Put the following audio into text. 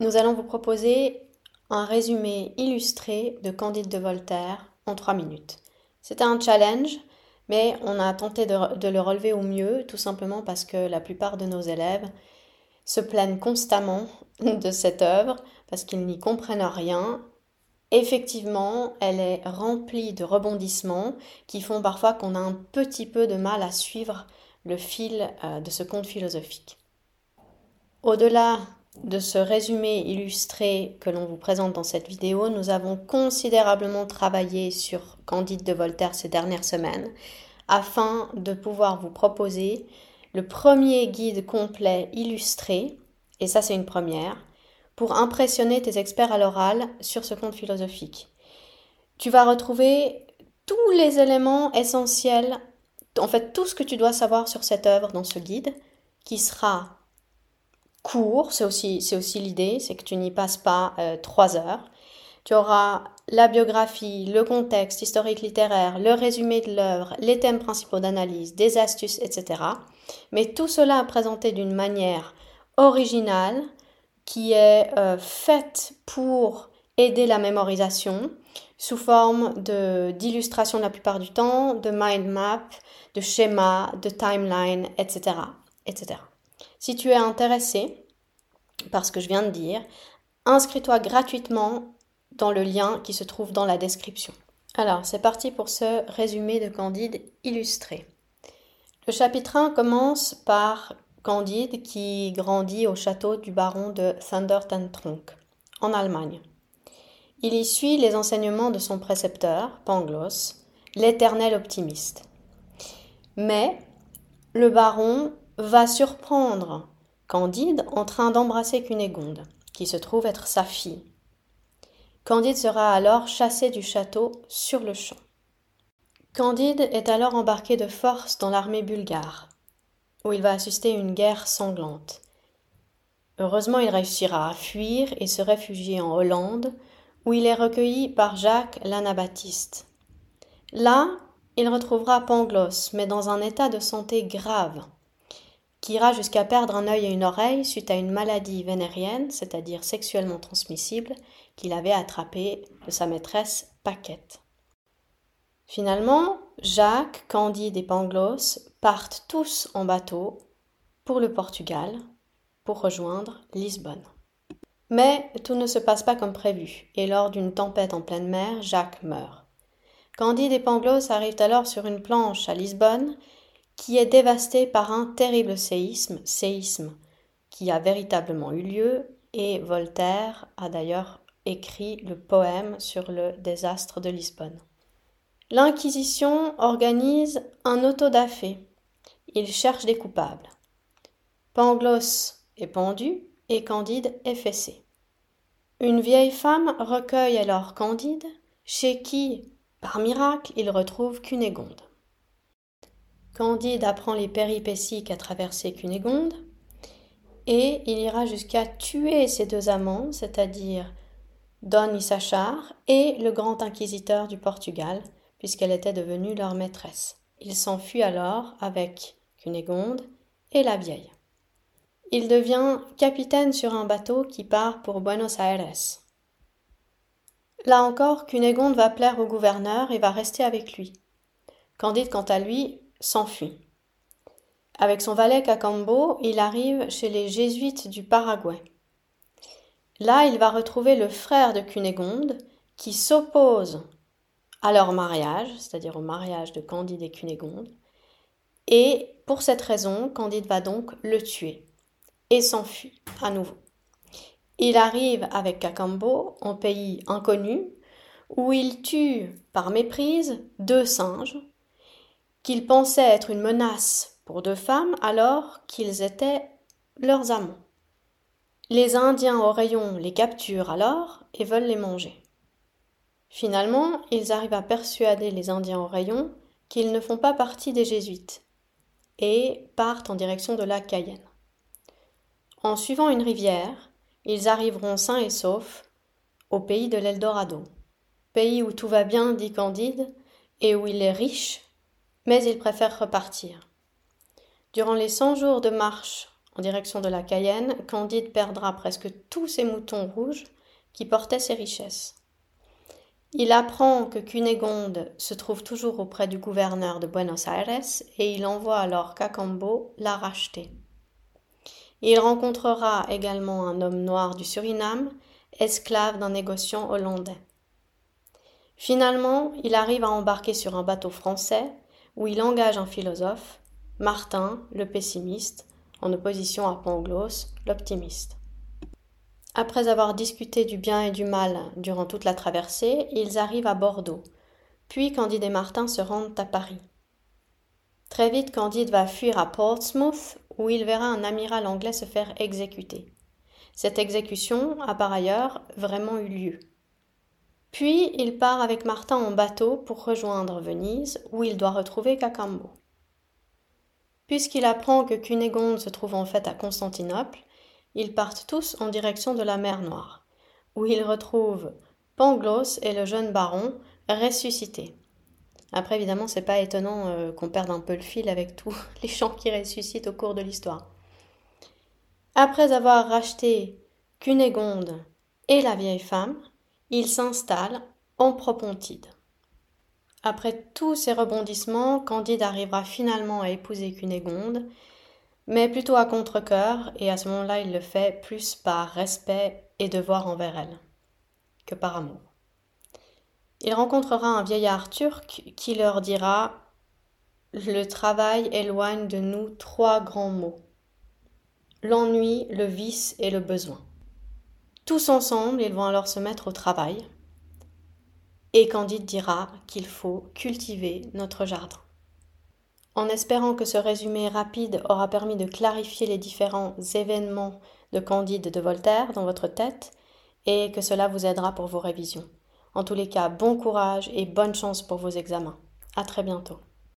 nous allons vous proposer un résumé illustré de Candide de Voltaire en trois minutes. C'était un challenge, mais on a tenté de, de, le relever au mieux, tout simplement parce que la plupart de nos élèves se plaignent constamment de cette œuvre, parce qu'ils n'y comprennent rien. Effectivement, elle est remplie de rebondissements qui font parfois qu'on a un petit peu de mal à suivre le fil euh, de ce conte philosophique. Au-delà de ce résumé illustré que l'on vous présente dans cette vidéo, nous avons considérablement travaillé sur Candide de Voltaire ces dernières semaines afin de pouvoir vous proposer le premier guide complet illustré, et ça c'est une première, pour impressionner tes experts à l'oral sur ce conte philosophique. Tu vas retrouver tous les éléments essentiels, en fait tout ce que tu dois savoir sur cette œuvre dans ce guide, qui sera court, c'est aussi, c'est aussi l'idée, c'est que tu n'y passes pas euh, trois heures. Tu auras la biographie, le contexte historique littéraire, le résumé de l'œuvre, les thèmes principaux d'analyse, des astuces, etc. Mais tout cela présenté d'une manière originale qui est euh, faite pour aider la mémorisation sous forme d'illustrations la plupart du temps, de mind map, de schémas, de timeline, etc., etc. Si tu es intéressé par ce que je viens de dire, inscris-toi gratuitement dans le lien qui se trouve dans la description. Alors, c'est parti pour ce résumé de Candide illustré. Le chapitre 1 commence par Candide qui grandit au château du baron de Thundertentronck, en Allemagne. Il y suit les enseignements de son précepteur, Pangloss, l'éternel optimiste. Mais le baron va surprendre Candide en train d'embrasser Cunégonde, qui se trouve être sa fille. Candide sera alors chassé du château sur le champ. Candide est alors embarqué de force dans l'armée bulgare, où il va assister à une guerre sanglante. Heureusement, il réussira à fuir et se réfugier en Hollande, où il est recueilli par Jacques l'Anabaptiste. Là, il retrouvera Pangloss, mais dans un état de santé grave qui ira jusqu'à perdre un œil et une oreille suite à une maladie vénérienne, c'est-à-dire sexuellement transmissible, qu'il avait attrapée de sa maîtresse Paquette. Finalement, Jacques, Candide et Pangloss partent tous en bateau pour le Portugal pour rejoindre Lisbonne. Mais tout ne se passe pas comme prévu, et lors d'une tempête en pleine mer, Jacques meurt. Candide et Pangloss arrivent alors sur une planche à Lisbonne qui est dévasté par un terrible séisme, séisme qui a véritablement eu lieu, et Voltaire a d'ailleurs écrit le poème sur le désastre de Lisbonne. L'Inquisition organise un autodafé. Il cherche des coupables. Pangloss est pendu et Candide est fessé. Une vieille femme recueille alors Candide, chez qui, par miracle, il retrouve Cunégonde. Candide apprend les péripéties qu'a traversé Cunégonde, et il ira jusqu'à tuer ses deux amants, c'est-à-dire Don Issachar et le grand inquisiteur du Portugal, puisqu'elle était devenue leur maîtresse. Il s'enfuit alors avec Cunégonde et la vieille. Il devient capitaine sur un bateau qui part pour Buenos Aires. Là encore, Cunégonde va plaire au gouverneur et va rester avec lui. Candide, quant à lui, s'enfuit. Avec son valet Cacambo, il arrive chez les jésuites du Paraguay. Là, il va retrouver le frère de Cunégonde qui s'oppose à leur mariage, c'est-à-dire au mariage de Candide et Cunégonde, et pour cette raison, Candide va donc le tuer et s'enfuit à nouveau. Il arrive avec Cacambo en pays inconnu, où il tue par méprise deux singes qu'ils pensaient être une menace pour deux femmes alors qu'ils étaient leurs amants. Les Indiens au rayon les capturent alors et veulent les manger. Finalement, ils arrivent à persuader les Indiens au rayon qu'ils ne font pas partie des Jésuites et partent en direction de la Cayenne. En suivant une rivière, ils arriveront sains et saufs au pays de l'Eldorado, pays où tout va bien, dit Candide, et où il est riche mais il préfère repartir. Durant les cent jours de marche en direction de la Cayenne, Candide perdra presque tous ses moutons rouges qui portaient ses richesses. Il apprend que Cunégonde se trouve toujours auprès du gouverneur de Buenos Aires et il envoie alors Cacambo la racheter. Il rencontrera également un homme noir du Suriname, esclave d'un négociant hollandais. Finalement, il arrive à embarquer sur un bateau français où il engage un philosophe, Martin, le pessimiste, en opposition à Pangloss, l'optimiste. Après avoir discuté du bien et du mal durant toute la traversée, ils arrivent à Bordeaux. Puis Candide et Martin se rendent à Paris. Très vite, Candide va fuir à Portsmouth, où il verra un amiral anglais se faire exécuter. Cette exécution a par ailleurs vraiment eu lieu. Puis il part avec Martin en bateau pour rejoindre Venise, où il doit retrouver Cacambo. Puisqu'il apprend que Cunégonde se trouve en fait à Constantinople, ils partent tous en direction de la mer Noire, où ils retrouvent Pangloss et le jeune baron ressuscités. Après, évidemment, c'est pas étonnant euh, qu'on perde un peu le fil avec tous les chants qui ressuscitent au cours de l'histoire. Après avoir racheté Cunégonde et la vieille femme, ils s'installent en Propontide. Après tous ces rebondissements, Candide arrivera finalement à épouser Cunégonde mais plutôt à contre-coeur, et à ce moment-là, il le fait plus par respect et devoir envers elle que par amour. Il rencontrera un vieillard turc qui leur dira Le travail éloigne de nous trois grands mots l'ennui, le vice et le besoin. Tous ensemble, ils vont alors se mettre au travail, et Candide dira qu'il faut cultiver notre jardin. En espérant que ce résumé rapide aura permis de clarifier les différents événements de Candide de Voltaire dans votre tête et que cela vous aidera pour vos révisions. En tous les cas, bon courage et bonne chance pour vos examens. À très bientôt.